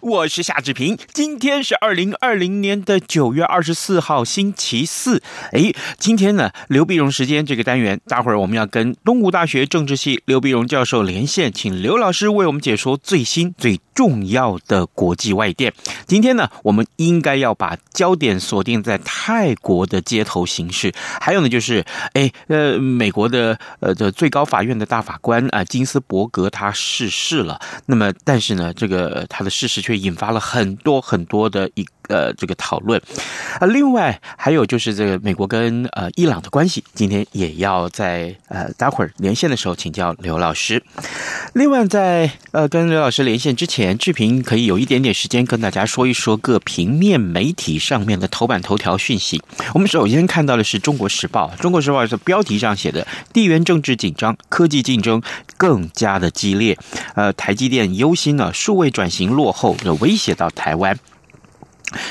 我是夏志平。今天是二零二零年的九月二十四号，星期四。哎，今天呢，刘必荣时间这个单元，待会儿我们要跟东吴大学政治系刘必荣教授连线，请刘老师为我们解说最新最重要的国际外电。今天呢，我们应该要把焦点锁定在泰国的街头形势，还有呢，就是哎，呃，美国的呃的最高法院的大法官啊，金斯伯格他逝世了。那么，但是呢，这个。他的事是却引发了很多很多的一呃这个讨论，啊，另外还有就是这个美国跟呃伊朗的关系，今天也要在呃待会儿连线的时候请教刘老师。另外在呃跟刘老师连线之前，志平可以有一点点时间跟大家说一说各平面媒体上面的头版头条讯息。我们首先看到的是《中国时报》，《中国时报》是标题上写的“地缘政治紧张，科技竞争更加的激烈”。呃，台积电忧心呢，数位转型落后，的威胁到台湾。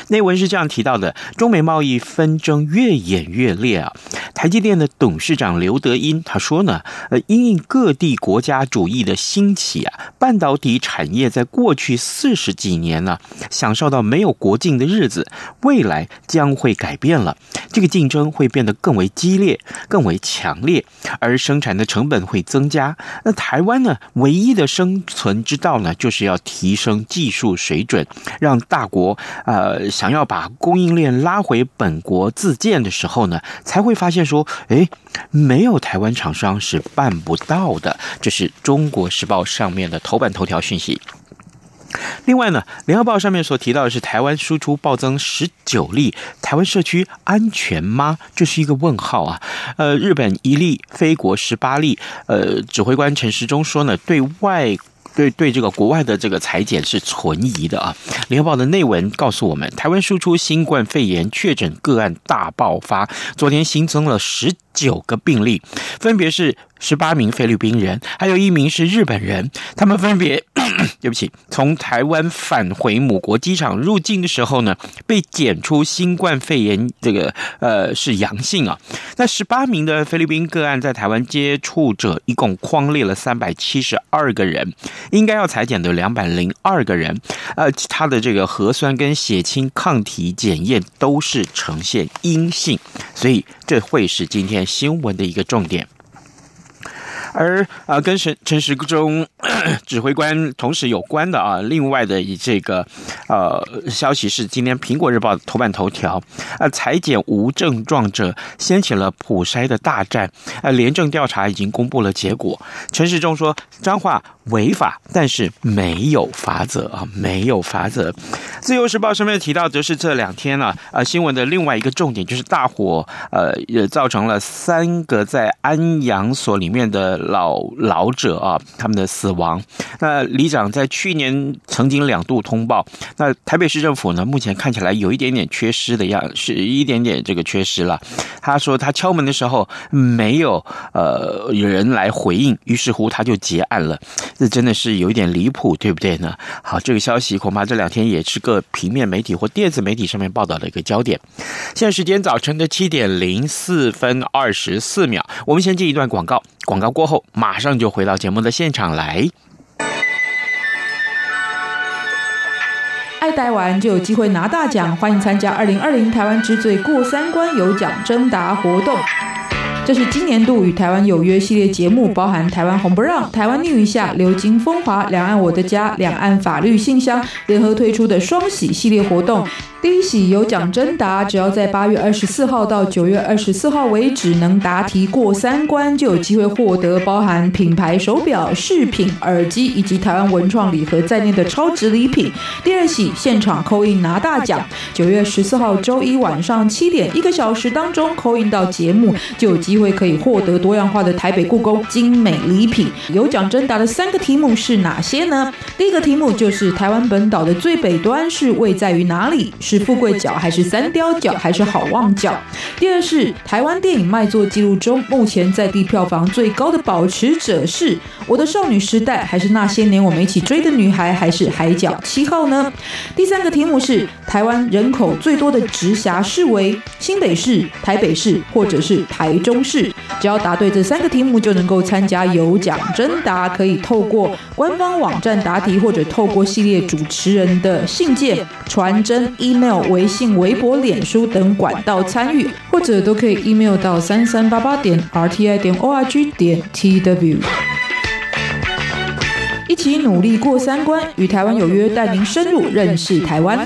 内文是这样提到的：中美贸易纷争越演越烈啊。台积电的董事长刘德音他说呢，呃，因应各地国家主义的兴起啊，半导体产业在过去四十几年呢，享受到没有国境的日子，未来将会改变了。这个竞争会变得更为激烈、更为强烈，而生产的成本会增加。那台湾呢，唯一的生存之道呢，就是要提升技术水准，让大国呃。呃，想要把供应链拉回本国自建的时候呢，才会发现说，说诶，没有台湾厂商是办不到的。这是中国时报上面的头版头条讯息。另外呢，联合报上面所提到的是台湾输出暴增十九例，台湾社区安全吗？这是一个问号啊。呃，日本一例，非国十八例。呃，指挥官陈时中说呢，对外。对对，这个国外的这个裁剪是存疑的啊。联合报的内文告诉我们，台湾输出新冠肺炎确诊个案大爆发，昨天新增了十九个病例，分别是十八名菲律宾人，还有一名是日本人，他们分别。对不起，从台湾返回母国机场入境的时候呢，被检出新冠肺炎这个呃是阳性啊。那十八名的菲律宾个案在台湾接触者一共框列了三百七十二个人，应该要裁减的两百零二个人，呃，他的这个核酸跟血清抗体检验都是呈现阴性，所以这会是今天新闻的一个重点。而啊，跟陈陈时中指挥官同时有关的啊，另外的以这个呃消息是，今天苹果日报头版头条啊，裁剪无症状者掀起了普筛的大战啊，廉政调查已经公布了结果。陈时中说，彰化违法，但是没有罚则啊，没有罚则。自由时报上面提到，则是这两天呢啊，新闻的另外一个重点就是大火呃，也造成了三个在安养所里面的。老老者啊，他们的死亡。那里长在去年曾经两度通报。那台北市政府呢，目前看起来有一点点缺失的样，是一点点这个缺失了。他说他敲门的时候没有呃有人来回应，于是乎他就结案了。这真的是有一点离谱，对不对呢？好，这个消息恐怕这两天也是各平面媒体或电子媒体上面报道的一个焦点。现在时间早晨的七点零四分二十四秒，我们先进一段广告，广告过后。马上就回到节目的现场来。爱台湾就有机会拿大奖，欢迎参加二零二零台湾之最过三关有奖征答活动。这是今年度与台湾有约系列节目，包含台湾红不让、台湾逆一下、流经风华、两岸我的家、两岸法律信箱联合推出的双喜系列活动。第一喜有奖征答，只要在八月二十四号到九月二十四号为止，能答题过三关，就有机会获得包含品牌手表、饰品、耳机以及台湾文创礼盒在内的超值礼品。第二喜现场扣印拿大奖，九月十四号周一晚上七点一个小时当中扣印到节目，就有机机会可以获得多样化的台北故宫精美礼品。有奖征答的三个题目是哪些呢？第一个题目就是台湾本岛的最北端是位在于哪里？是富贵角还是三貂角还是好望角？第二是台湾电影卖座记录中目前在地票房最高的保持者是我的少女时代还是那些年我们一起追的女孩还是海角七号呢？第三个题目是台湾人口最多的直辖市为新北市、台北市或者是台中是？只要答对这三个题目就能够参加有奖征答，可以透过官方网站答题或者透过系列主持人的信件、传真、email、微信、微博、脸书等管道参与，或者都可以 email 到三三八八点 rti 点 org 点 tw。一起努力过三关，与台湾有约，带您深入认识台湾。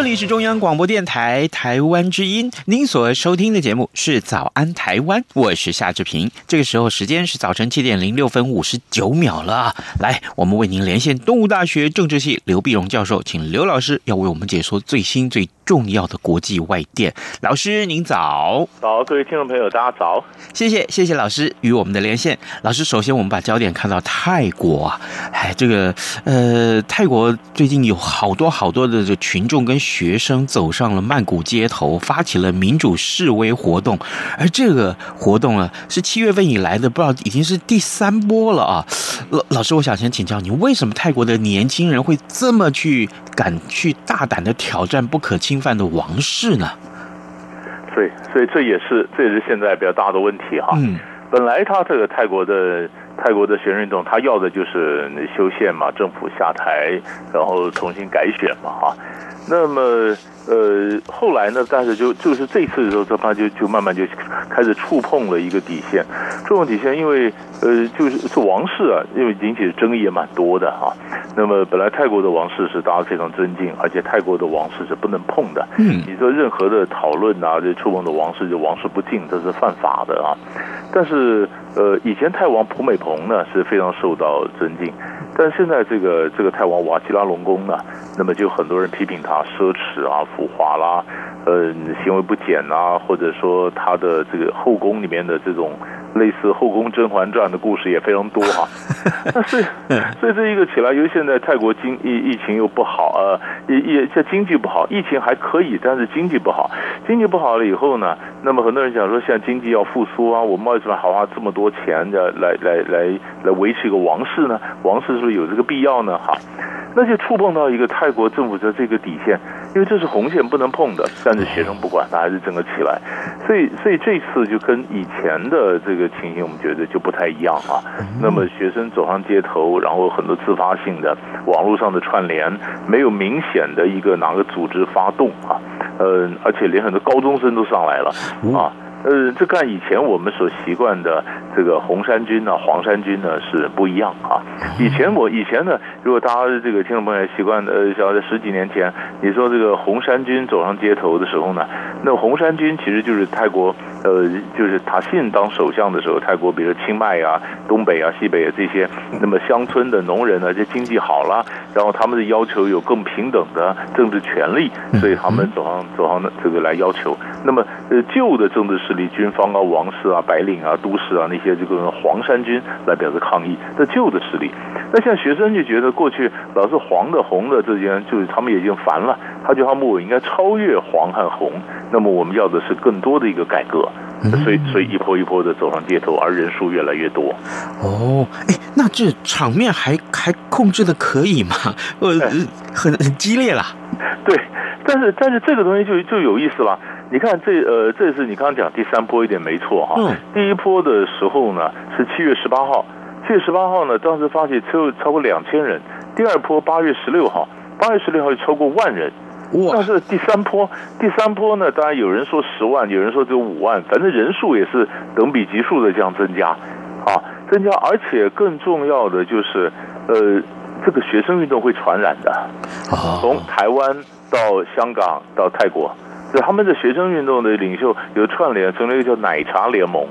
这里是中央广播电台台湾之音，您所收听的节目是《早安台湾》，我是夏志平。这个时候时间是早晨七点零六分五十九秒了。来，我们为您连线东吴大学政治系刘碧荣教授，请刘老师要为我们解说最新最重要的国际外电。老师您早，早，各位听众朋友大家早，谢谢谢谢老师与我们的连线。老师，首先我们把焦点看到泰国啊，哎，这个呃，泰国最近有好多好多的这群众跟。学生走上了曼谷街头，发起了民主示威活动，而这个活动呢，是七月份以来的，不知道已经是第三波了啊。老老师，我想先请教你，为什么泰国的年轻人会这么去敢去大胆的挑战不可侵犯的王室呢？对，所以这也是这也是现在比较大的问题哈。嗯，本来他这个泰国的泰国的学生运动，他要的就是修宪嘛，政府下台，然后重新改选嘛，哈。那么，呃，后来呢？但是就就是这次的时候，他就就慢慢就开始触碰了一个底线，触碰底线，因为呃，就是是王室啊，因为引起的争议也蛮多的啊。那么本来泰国的王室是大家非常尊敬，而且泰国的王室是不能碰的。嗯，你说任何的讨论啊，这触碰的王室就王室不敬，这是犯法的啊。但是呃，以前泰王普美蓬呢是非常受到尊敬。但现在这个这个泰王瓦吉拉隆功呢，那么就很多人批评他奢侈啊、浮华啦，呃，行为不检啊，或者说他的这个后宫里面的这种。类似《后宫甄嬛传》的故事也非常多哈，那所以 所以这一个起来，因为现在泰国经疫疫情又不好呃，也也这经济不好，疫情还可以，但是经济不好，经济不好了以后呢，那么很多人讲说，现在经济要复苏啊，我们为什么还花这么多钱的来来来来维持一个王室呢？王室是不是有这个必要呢？哈，那就触碰到一个泰国政府的这个底线，因为这是红线不能碰的，但是学生不管，他还是整个起来，所以所以这次就跟以前的这个。情形我们觉得就不太一样啊。那么学生走上街头，然后很多自发性的网络上的串联，没有明显的一个哪个组织发动啊。呃，而且连很多高中生都上来了啊。呃，这跟以前我们所习惯的这个红衫军呢、黄衫军呢是不一样啊。以前我以前呢，如果大家这个听众朋友习惯呃，晓得十几年前，你说这个红衫军走上街头的时候呢，那红衫军其实就是泰国呃，就是塔信当首相的时候，泰国比如说清迈啊、东北啊、西北啊这些，那么乡村的农人呢，就经济好了，然后他们的要求有更平等的政治权利，所以他们走上走上这个来要求。那么呃，旧的政治势力军方啊、王室啊、白领啊、都市啊那些这个黄衫军来表示抗议，这旧的势力。那像学生就觉得过去老是黄的红的之间，就是他们已经烦了。他觉得他们我应该超越黄和红。那么我们要的是更多的一个改革，所以所以一波一波的走上街头，而人数越来越多。哦，哎，那这场面还还控制的可以吗？呃，很很激烈啦。对，但是但是这个东西就就有意思了。你看这呃，这是你刚刚讲第三波一点没错哈。嗯。第一波的时候呢是七月十八号，七月十八号呢当时发起超超过两千人。第二波八月十六号，八月十六号就超过万人。哇！但是第三波，第三波呢，当然有人说十万，有人说只有五万，反正人数也是等比级数的这样增加，啊，增加，而且更重要的就是，呃，这个学生运动会传染的，从台湾到香港到泰国。就他们的学生运动的领袖有串联，成了一个叫奶茶联盟。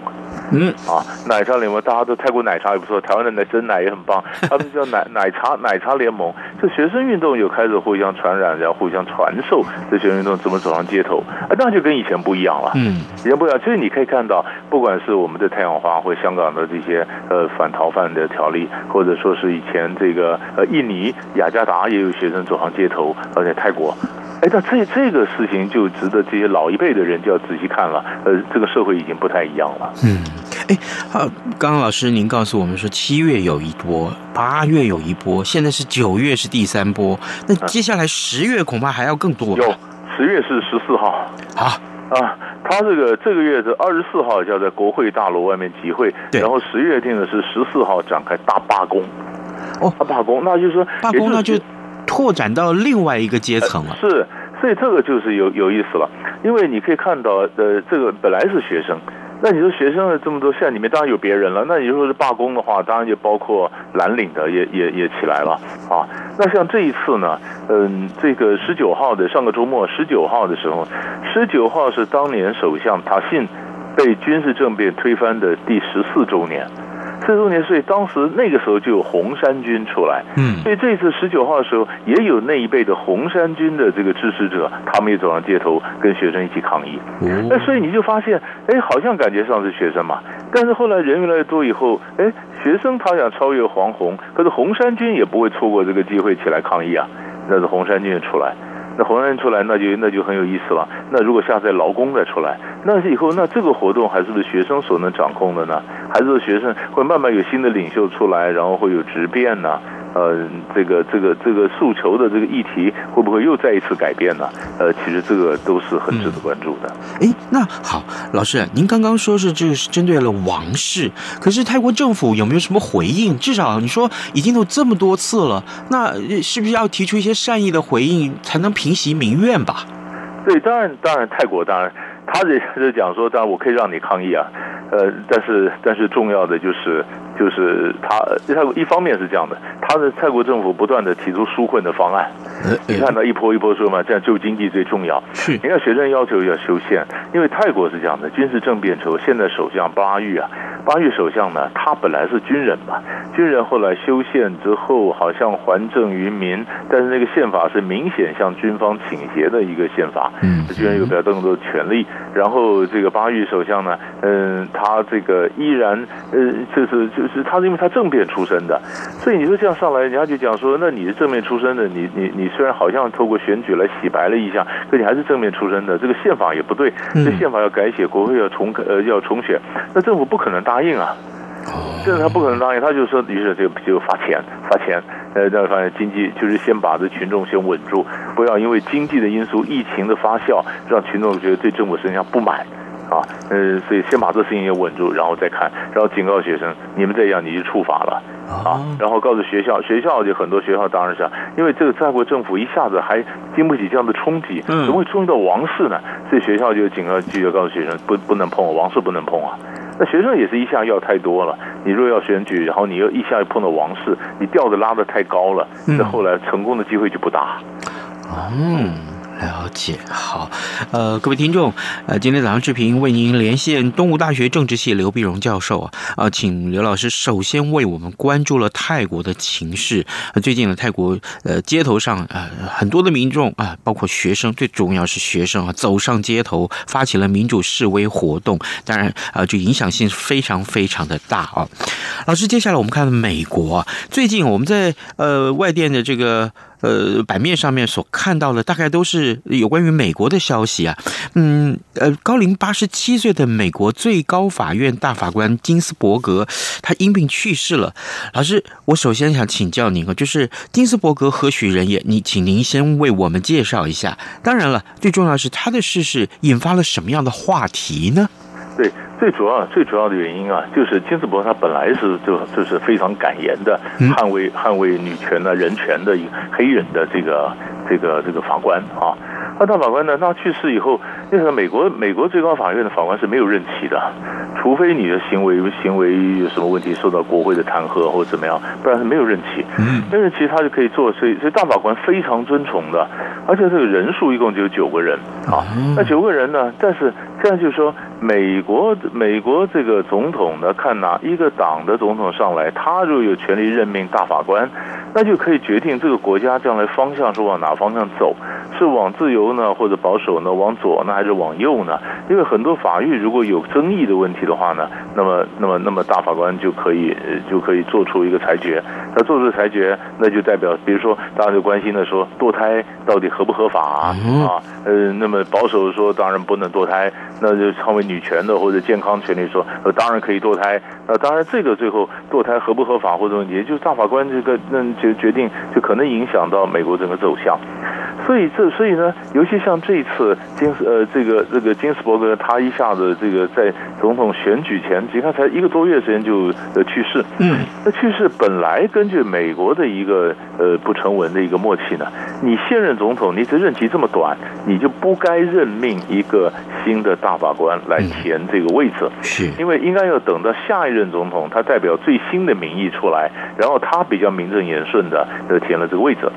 嗯啊，奶茶联盟，大家都泰国奶茶也不错，台湾的奶真奶也很棒。他们叫奶 奶茶奶茶联盟，这学生运动有开始互相传染，然后互相传授这学生运动怎么走上街头啊，那就跟以前不一样了。嗯，以前不一样，其实你可以看到，不管是我们的太阳花或香港的这些呃反逃犯的条例，或者说是以前这个呃印尼雅加达也有学生走上街头，而且泰国。哎，那这这个事情就值得这些老一辈的人就要仔细看了。呃，这个社会已经不太一样了。嗯，哎，啊，刚刚老师您告诉我们说，七月有一波，八月有一波，现在是九月是第三波，那接下来十月恐怕还要更多。有，十月是十四号。啊啊，他这个这个月的二十四号就要在国会大楼外面集会，然后十月定的是十四号展开大罢工。哦，大罢工，那就是说罢工，那就。拓展到另外一个阶层了，是，所以这个就是有有意思了，因为你可以看到，呃，这个本来是学生，那你说学生的这么多，现在里面当然有别人了，那你说是罢工的话，当然就包括蓝领的也也也起来了啊。那像这一次呢，嗯，这个十九号的上个周末，十九号的时候，十九号是当年首相塔信被军事政变推翻的第十四周年。四周年，所以当时那个时候就有红衫军出来，嗯，所以这次十九号的时候，也有那一辈的红衫军的这个支持者，他们也走上街头跟学生一起抗议。那所以你就发现，哎，好像感觉上是学生嘛，但是后来人越来越多以后，哎，学生他想超越黄红，可是红衫军也不会错过这个机会起来抗议啊，那是红衫军也出来。那红人出来，那就那就很有意思了。那如果下次劳工再出来，那是以后那这个活动还是不是学生所能掌控的呢？还是学生会慢慢有新的领袖出来，然后会有质变呢？呃，这个这个这个诉求的这个议题会不会又再一次改变呢？呃，其实这个都是很值得关注的。哎、嗯，那好，老师，您刚刚说是这个是针对了王室，可是泰国政府有没有什么回应？至少你说已经有这么多次了，那是不是要提出一些善意的回应，才能平息民怨吧？对，当然，当然，泰国当然，他这是讲说，当然我可以让你抗议啊，呃，但是但是重要的就是。就是他，泰国一方面是这样的，他的泰国政府不断的提出纾困的方案，你看到一波一波说嘛，这样救经济最重要。是，你看学生要求要修宪，因为泰国是这样的，军事政变之后，现在首相巴育啊，巴育首相呢，他本来是军人嘛，军人后来修宪之后，好像还政于民，但是那个宪法是明显向军方倾斜的一个宪法，嗯，军人有比较更多的权利，然后这个巴育首相呢，嗯，他这个依然，呃，就是就是。是他是因为他政变出身的，所以你说这样上来，人家就讲说，那你是正面出身的，你你你虽然好像透过选举来洗白了一下，可你还是正面出身的，这个宪法也不对，这宪法要改写，国会要重呃要重选，那政府不可能答应啊，这他不可能答应，他就说，于是就就发钱发钱，呃，让发现经济就是先把这群众先稳住，不要因为经济的因素、疫情的发酵，让群众觉得对政府身上不满。啊，呃，所以先把这事情也稳住，然后再看，然后警告学生，你们这样你就触法了啊，然后告诉学校，学校就很多学校当然是，因为这个泰国政府一下子还经不起这样的冲击，怎么会冲击到王室呢？所以学校就警告，记得告诉学生，不不能碰王室，不能碰啊。那学生也是一下要太多了，你若要选举，然后你又一下又碰到王室，你调子拉得太高了，那后来成功的机会就不大。嗯。了解，好，呃，各位听众，呃，今天早上志平为您连线东吴大学政治系刘碧荣教授啊，啊，请刘老师首先为我们关注了泰国的情势。最近呢，泰国呃街头上、呃、很多的民众啊，包括学生，最重要是学生啊，走上街头发起了民主示威活动，当然啊，这影响性非常非常的大啊。老师，接下来我们看美国，最近我们在呃外电的这个。呃版面上面所看到的，大概都是有关于美国的消息啊。嗯，呃，高龄八十七岁的美国最高法院大法官金斯伯格，他因病去世了。老师，我首先想请教您啊，就是金斯伯格何许人也？你请您先为我们介绍一下。当然了，最重要的是他的逝世引发了什么样的话题呢？对，最主要最主要的原因啊，就是金斯伯他本来是就就是非常敢言的，捍卫捍卫女权的人权的一个黑人的这个这个这个法官啊。那大法官呢，他去世以后，那个美国美国最高法院的法官是没有任期的，除非你的行为行为有什么问题受到国会的弹劾或者怎么样，不然是没有任期。没有任期他就可以做，所以所以大法官非常尊崇的，而且这个人数一共只有九个人啊。那九个人呢，但是这样就是说，美国美国这个总统呢，看哪一个党的总统上来，他如果有权利任命大法官，那就可以决定这个国家将来方向是往哪方向走，是往自由呢，或者保守呢，往左呢，还是往右呢？因为很多法律如果有争议的问题的话呢，那么，那么，那么大法官就可以就可以做出一个裁决。他做出裁决，那就代表，比如说大家就关心的说，堕胎到底合不合法啊？呃，那么保守说当然不能堕胎，那就成为女权的或者健康权利说，呃，当然可以堕胎。那当然这个最后堕胎合不合法或者问题，就是大法官这个那就决定，就可能影响到美国整个走向。所以这所以呢，尤其像这一次金斯呃这个这个金斯伯格他一下子这个在总统选举前，你看才一个多月时间就呃去世，嗯，那去世本来根据美国的一个呃不成文的一个默契呢，你现任总统你这任期这么短，你就不该任命一个新的大法官来填这个位置，是。因为应该要等到下一任总统他代表最新的民意出来，然后他比较名正言顺的呃填了这个位置。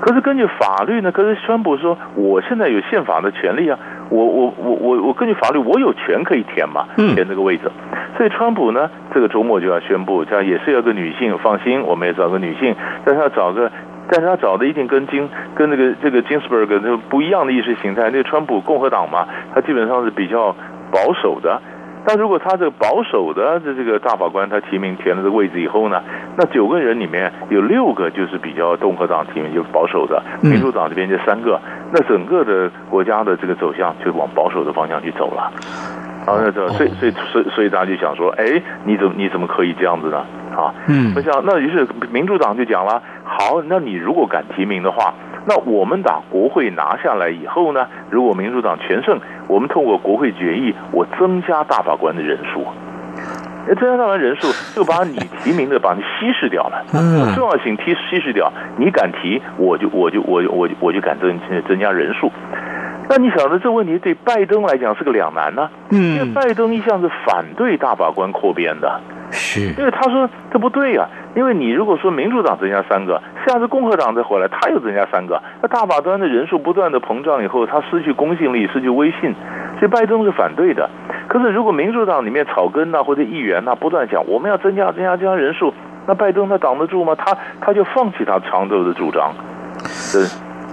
可是根据法律呢？可是川普说，我现在有宪法的权利啊，我我我我我根据法律，我有权可以填嘛，填这个位置。所以川普呢，这个周末就要宣布，这样也是要个女性，放心，我们也找个女性，但是要找个，但是他找的一定跟金跟那个这个金斯伯格那不一样的意识形态。那个川普共和党嘛，他基本上是比较保守的。但如果他这个保守的这这个大法官他提名填了这个位置以后呢，那九个人里面有六个就是比较共和党提名，就是保守的，民主党这边就三个，那整个的国家的这个走向就往保守的方向去走了。然后那这所以所以所以所以大家就想说，哎，你怎么你怎么可以这样子呢？啊，嗯，我想那于是民主党就讲了，好，那你如果敢提名的话。那我们把国会拿下来以后呢，如果民主党全胜，我们通过国会决议，我增加大法官的人数。那增加大法官人数，就把你提名的把你稀释掉了，重要性提稀释掉。你敢提，我就我就我我我就敢增增加人数。那你晓得这问题对拜登来讲是个两难呢？嗯，因为拜登一向是反对大法官扩编的。是，因为他说这不对呀、啊，因为你如果说民主党增加三个，下次共和党再回来，他又增加三个，那大法端的人数不断的膨胀以后，他失去公信力，失去威信，所以拜登是反对的。可是如果民主党里面草根呐或者议员呐不断讲我们要增加增加增加人数，那拜登他挡得住吗？他他就放弃他长久的主张，这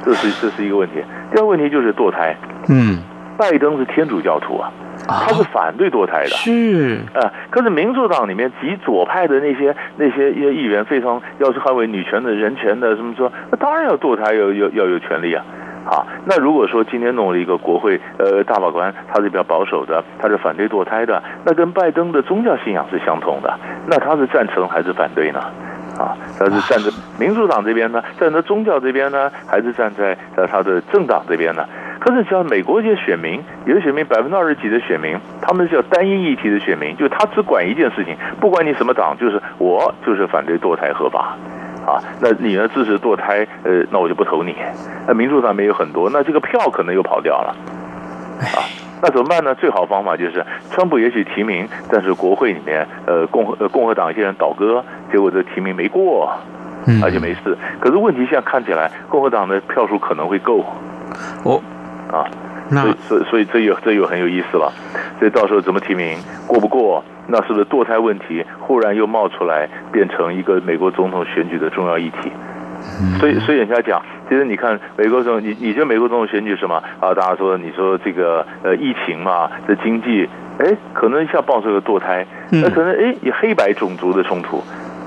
这是这是一个问题。第二个问题就是堕胎，嗯，拜登是天主教徒啊。他是反对堕胎的，是啊，可是民主党里面极左派的那些那些一些议员非常要是捍卫女权的人权的，什么说，那当然要堕胎，要要要有权利啊，好，那如果说今天弄了一个国会呃大法官，他是比较保守的，他是反对堕胎的，那跟拜登的宗教信仰是相同的，那他是赞成还是反对呢？啊，他是站在 民主党这边呢，站在宗教这边呢，还是站在在他的政党这边呢？可是像美国一些选民，有的选民百分之二十几的选民，他们是叫单一议题的选民，就他只管一件事情，不管你什么党，就是我就是反对堕胎合法，啊，那你呢支持堕胎，呃，那我就不投你。那民主上面有很多，那这个票可能又跑掉了，啊，那怎么办呢？最好方法就是，川普也许提名，但是国会里面，呃，共和呃共和党一些人倒戈，结果这提名没过，而且没事。可是问题现在看起来，共和党的票数可能会够，哦。啊，所以所以所以这又这又很有意思了，所以到时候怎么提名过不过，那是不是堕胎问题忽然又冒出来，变成一个美国总统选举的重要议题？所以所以人家讲，其实你看美国总统，你你觉得美国总统选举什么啊？大家说你说这个呃疫情嘛，这经济，哎，可能一下爆出个堕胎，那可能哎以黑白种族的冲突。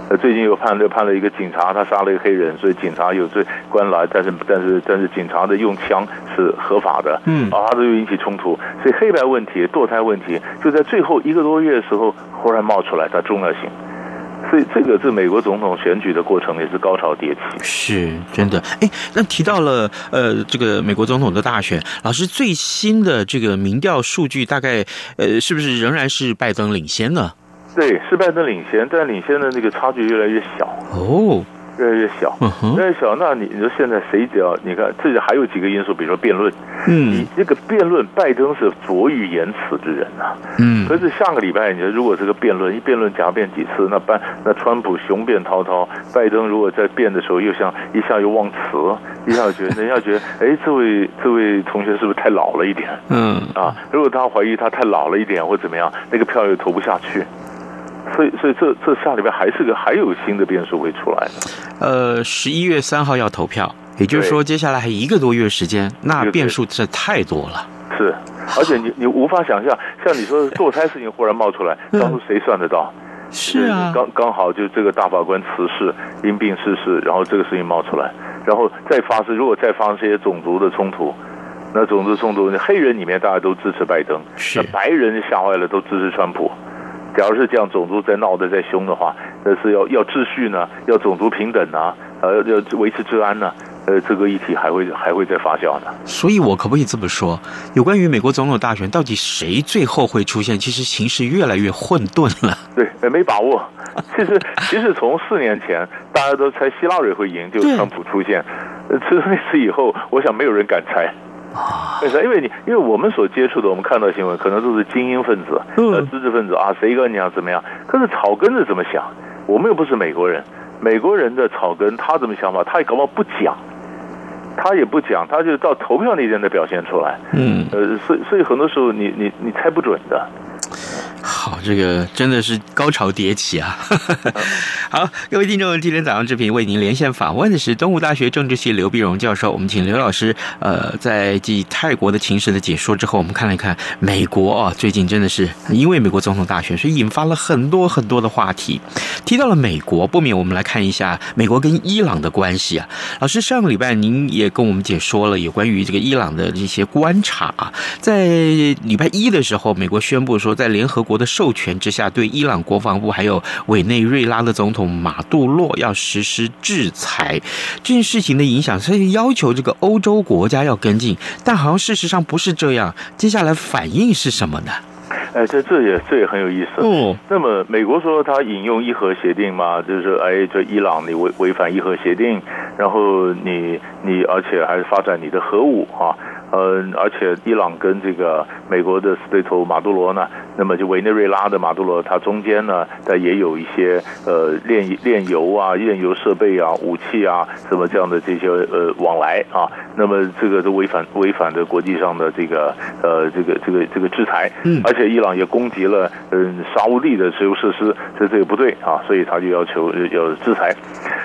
呃，最近又判了判了一个警察，他杀了一个黑人，所以警察有罪，关来，但是但是但是警察的用枪是合法的，嗯，啊，这就引起冲突，所以黑白问题、堕胎问题就在最后一个多月的时候忽然冒出来，它重要性。所以这个是美国总统选举的过程，也是高潮迭起。是真的。哎，那提到了呃，这个美国总统的大选，老师最新的这个民调数据，大概呃，是不是仍然是拜登领先呢？对，是拜登领先，但领先的那个差距越来越小。哦。越来越小，越来越小。那你你说现在谁只要你看，这里还有几个因素，比如说辩论。嗯，你这个辩论，拜登是拙于言辞之人啊。嗯，可是下个礼拜，你说如果这个辩论一辩论假辩几次，那拜那川普雄辩滔滔，拜登如果在辩的时候又像一下又忘词，一下觉得人家觉得，哎，这位这位同学是不是太老了一点？嗯啊，如果他怀疑他太老了一点或怎么样，那个票又投不下去。所以，所以这这下礼拜还是个还有新的变数会出来的。呃，十一月三号要投票，也就是说接下来还一个多月时间，那变数这太多了。是，而且你你无法想象，像你说堕胎 事情忽然冒出来，当初谁算得到？是啊，刚刚好就这个大法官辞世，因病逝世，然后这个事情冒出来，然后再发生，如果再发生这些种族的冲突，那种族冲突，黑人里面大家都支持拜登，那白人吓坏了，都支持川普。假如是这样，种族在闹得再凶的话，那是要要秩序呢，要种族平等啊，呃，要维持治安呢，呃，这个议题还会还会再发酵呢。所以，我可不可以这么说？有关于美国总统大选，到底谁最后会出现？其实形势越来越混沌了。对，没把握。其实，其实从四年前大家都猜希拉蕊会赢，就川普出现。呃，自那次以后，我想没有人敢猜。为啥？因为你，因为我们所接触的，我们看到新闻，可能都是精英分子、呃，知识分子啊，谁跟你讲怎么样？可是草根是怎么想？我们又不是美国人，美国人的草根他怎么想法？他也搞不好不讲，他也不讲，他就到投票那天再表现出来。嗯，呃，所以所以很多时候你你你猜不准的。好，这个真的是高潮迭起啊！好，各位听众，今天早上这频为您连线访问的是东吴大学政治系刘碧荣教授。我们请刘老师，呃，在继泰国的情势的解说之后，我们看了一看美国啊，最近真的是因为美国总统大选，所以引发了很多很多的话题。提到了美国，不免我们来看一下美国跟伊朗的关系啊。老师，上个礼拜您也跟我们解说了有关于这个伊朗的这些观察啊，在礼拜一的时候，美国宣布说，在联合国的授权之下，对伊朗国防部还有委内瑞拉的总统马杜洛要实施制裁。这件事情的影响，所以要求这个欧洲国家要跟进，但好像事实上不是这样。接下来反应是什么呢？哎，这这也这也很有意思。嗯，那么美国说他引用伊核协定嘛，就是说，哎，这伊朗你违违反伊核协定，然后你你而且还是发展你的核武啊。嗯，而且伊朗跟这个美国的死对头马杜罗呢，那么就委内瑞拉的马杜罗，他中间呢，他也有一些呃炼炼油啊、炼油设备啊、武器啊什么这样的这些呃往来啊，那么这个都违反违反的国际上的这个呃这个这个这个制裁，嗯，而且伊朗也攻击了嗯沙乌地的石油设施，这这个不对啊，所以他就要求要制裁。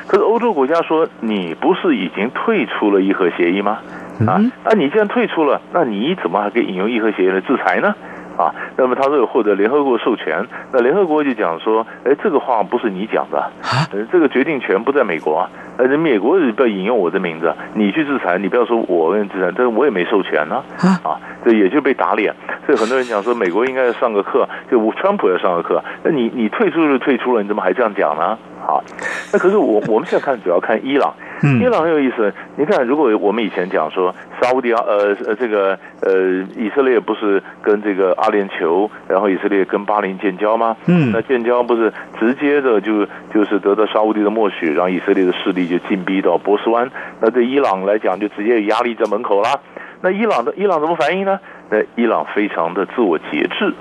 可是欧洲国家说，你不是已经退出了伊核协议吗？啊，那你既然退出了，那你怎么还可以引用议和协议来制裁呢？啊，那么他说有获得联合国授权，那联合国就讲说，哎，这个话不是你讲的，呃，这个决定权不在美国啊，而且美国不要引用我的名字，你去制裁，你不要说我制裁，但是我也没授权呢，啊，这也就被打脸，所以很多人讲说美国应该要上个课，就川普要上个课，那你你退出就退出了，你怎么还这样讲呢？好，那可是我我们现在看主要看伊朗。伊朗很有意思，你看，如果我们以前讲说沙乌地亚呃呃这个呃以色列不是跟这个阿联酋，然后以色列跟巴林建交吗？嗯，那建交不是直接的就就是得到沙乌地的默许，让以色列的势力就进逼到波斯湾，那对伊朗来讲就直接有压力在门口啦。那伊朗的伊朗怎么反应呢？那伊朗非常的自我节制。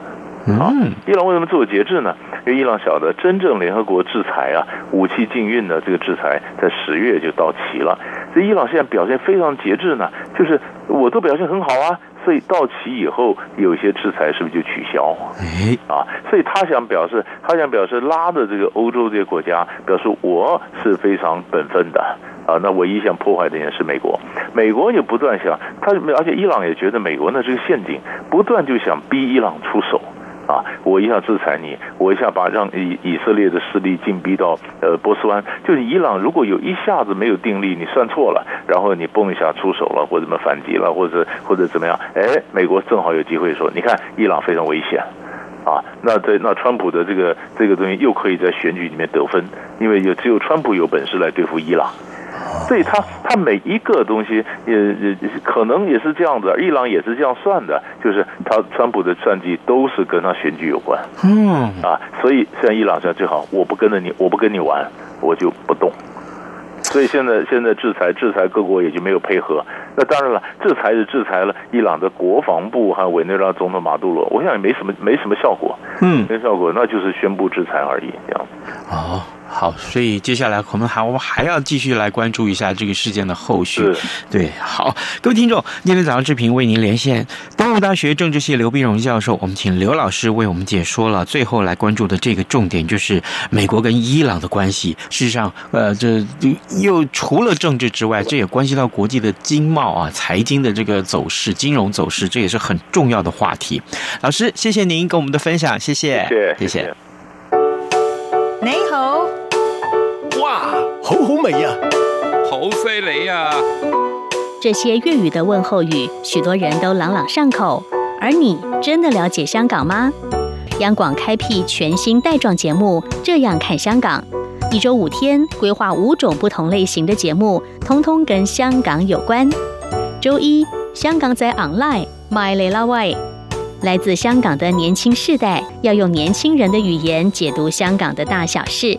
啊，伊朗为什么自我节制呢？因为伊朗晓得真正联合国制裁啊，武器禁运的这个制裁在十月就到期了。所以伊朗现在表现非常节制呢，就是我都表现很好啊，所以到期以后有些制裁是不是就取消？哎，啊，所以他想表示，他想表示拉的这个欧洲这些国家，表示我是非常本分的啊。那唯一想破坏的人是美国，美国也不断想他，而且伊朗也觉得美国那是个陷阱，不断就想逼伊朗出手。啊，我一下制裁你，我一下把让以以色列的势力进逼到呃波斯湾，就是伊朗如果有一下子没有定力，你算错了，然后你蹦一下出手了，或者怎么反击了，或者或者怎么样，哎，美国正好有机会说，你看伊朗非常危险。啊，那在那川普的这个这个东西又可以在选举里面得分，因为有只有川普有本事来对付伊朗，所以他他每一个东西也也可能也是这样子，伊朗也是这样算的，就是他川普的算计都是跟他选举有关，嗯啊，所以像伊朗现在最好，我不跟着你，我不跟你玩，我就不动。所以现在现在制裁制裁各国也就没有配合。那当然了，制裁是制裁了伊朗的国防部和委内瑞拉总统马杜罗，我想也没什么没什么效果，嗯，没效果，那就是宣布制裁而已，这样。哦。好，所以接下来我们还我们还要继续来关注一下这个事件的后续。对，好，各位听众，今天早上志平为您连线东吴大学政治系刘碧荣教授，我们请刘老师为我们解说了最后来关注的这个重点，就是美国跟伊朗的关系。事实上，呃，这又除了政治之外，这也关系到国际的经贸啊、财经的这个走势、金融走势，这也是很重要的话题。老师，谢谢您跟我们的分享，谢谢，谢谢。谢谢你好。哇，好好味呀，好犀利呀！这些粤语的问候语，许多人都朗朗上口。而你真的了解香港吗？央广开辟全新带状节目《这样看香港》，一周五天，规划五种不同类型的节目，通通跟香港有关。周一，香港在 online，My l a w a y，来自香港的年轻世代，要用年轻人的语言解读香港的大小事。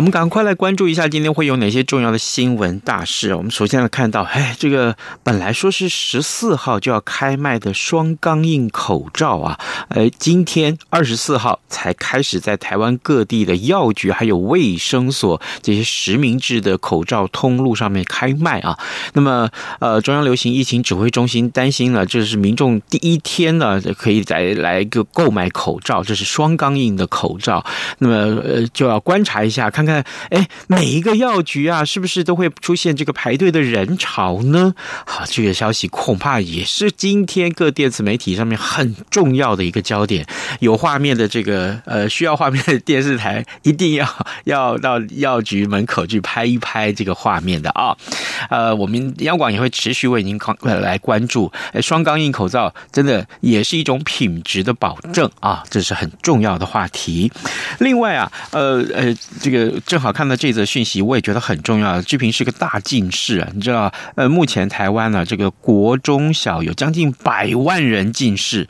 我们赶快来关注一下今天会有哪些重要的新闻大事。我们首先来看到，哎，这个本来说是十四号就要开卖的双钢印口罩啊，呃，今天二十四号才开始在台湾各地的药局还有卫生所这些实名制的口罩通路上面开卖啊。那么，呃，中央流行疫情指挥中心担心呢，这是民众第一天呢可以再来一个购买口罩，这是双钢印的口罩。那么，呃，就要观察一下，看看。哎，每一个药局啊，是不是都会出现这个排队的人潮呢？好，这个消息恐怕也是今天各电子媒体上面很重要的一个焦点。有画面的这个呃，需要画面的电视台一定要要到药局门口去拍一拍这个画面的啊。呃，我们央广也会持续为您来关注。哎，双钢印口罩真的也是一种品质的保证啊，这是很重要的话题。另外啊，呃呃，这个。正好看到这则讯息，我也觉得很重要。志平是个大近视啊，你知道，呃，目前台湾呢，这个国中小有将近百万人近视，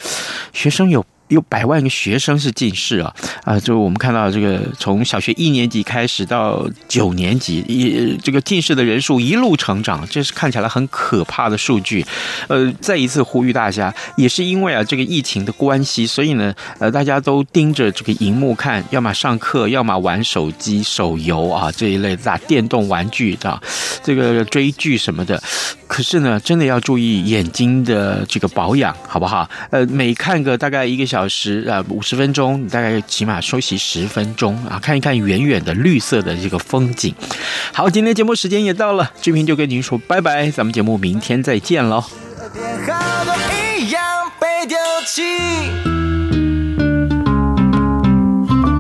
学生有。有百万个学生是近视啊，啊，就我们看到这个从小学一年级开始到九年级，一这个近视的人数一路成长，这是看起来很可怕的数据。呃，再一次呼吁大家，也是因为啊这个疫情的关系，所以呢，呃，大家都盯着这个荧幕看，要么上课，要么玩手机、手游啊这一类的打电动玩具啊，这个追剧什么的。可是呢，真的要注意眼睛的这个保养，好不好？呃，每看个大概一个小小时啊，五十分钟，你大概起码休息十分钟啊，看一看远远的绿色的这个风景。好，今天节目时间也到了，志平就跟您说拜拜，咱们节目明天再见喽。